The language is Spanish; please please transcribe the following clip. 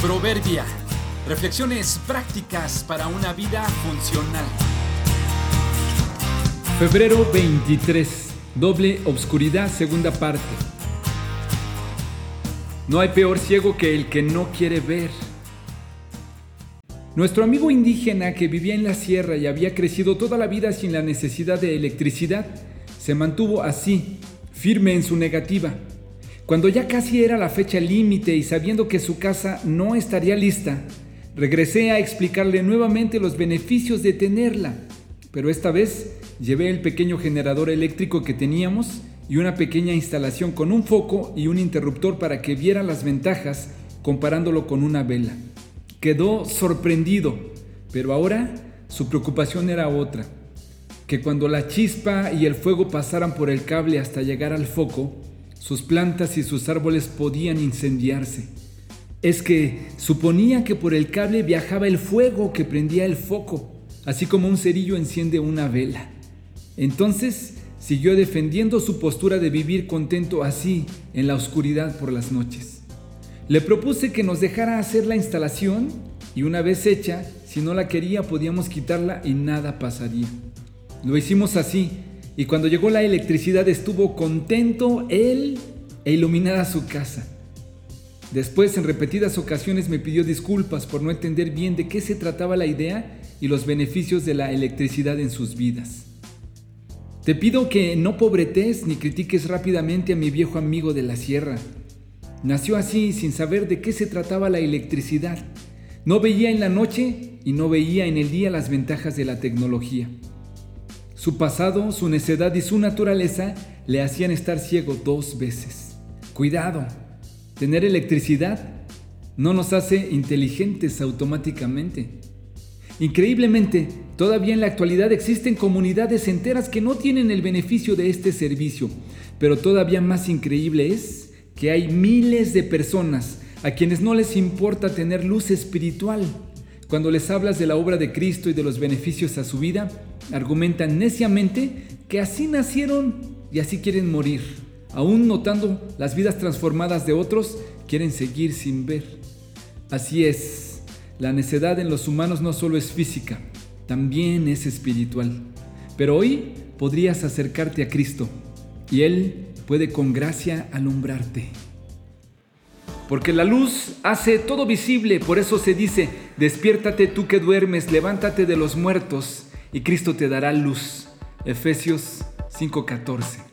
Proverbia. Reflexiones prácticas para una vida funcional. Febrero 23. Doble obscuridad, segunda parte. No hay peor ciego que el que no quiere ver. Nuestro amigo indígena que vivía en la sierra y había crecido toda la vida sin la necesidad de electricidad, se mantuvo así, firme en su negativa. Cuando ya casi era la fecha límite y sabiendo que su casa no estaría lista, regresé a explicarle nuevamente los beneficios de tenerla, pero esta vez llevé el pequeño generador eléctrico que teníamos y una pequeña instalación con un foco y un interruptor para que viera las ventajas comparándolo con una vela. Quedó sorprendido, pero ahora su preocupación era otra, que cuando la chispa y el fuego pasaran por el cable hasta llegar al foco, sus plantas y sus árboles podían incendiarse. Es que suponía que por el cable viajaba el fuego que prendía el foco, así como un cerillo enciende una vela. Entonces siguió defendiendo su postura de vivir contento así en la oscuridad por las noches. Le propuse que nos dejara hacer la instalación y una vez hecha, si no la quería podíamos quitarla y nada pasaría. Lo hicimos así y cuando llegó la electricidad estuvo contento él e iluminada su casa. Después en repetidas ocasiones me pidió disculpas por no entender bien de qué se trataba la idea y los beneficios de la electricidad en sus vidas. Te pido que no pobretes ni critiques rápidamente a mi viejo amigo de la sierra. Nació así sin saber de qué se trataba la electricidad. No veía en la noche y no veía en el día las ventajas de la tecnología. Su pasado, su necedad y su naturaleza le hacían estar ciego dos veces. Cuidado, tener electricidad no nos hace inteligentes automáticamente. Increíblemente, todavía en la actualidad existen comunidades enteras que no tienen el beneficio de este servicio, pero todavía más increíble es que hay miles de personas a quienes no les importa tener luz espiritual. Cuando les hablas de la obra de Cristo y de los beneficios a su vida, argumentan neciamente que así nacieron y así quieren morir. Aún notando las vidas transformadas de otros, quieren seguir sin ver. Así es, la necedad en los humanos no solo es física, también es espiritual. Pero hoy podrías acercarte a Cristo y Él puede con gracia alumbrarte. Porque la luz hace todo visible, por eso se dice, despiértate tú que duermes, levántate de los muertos y Cristo te dará luz. Efesios 5:14.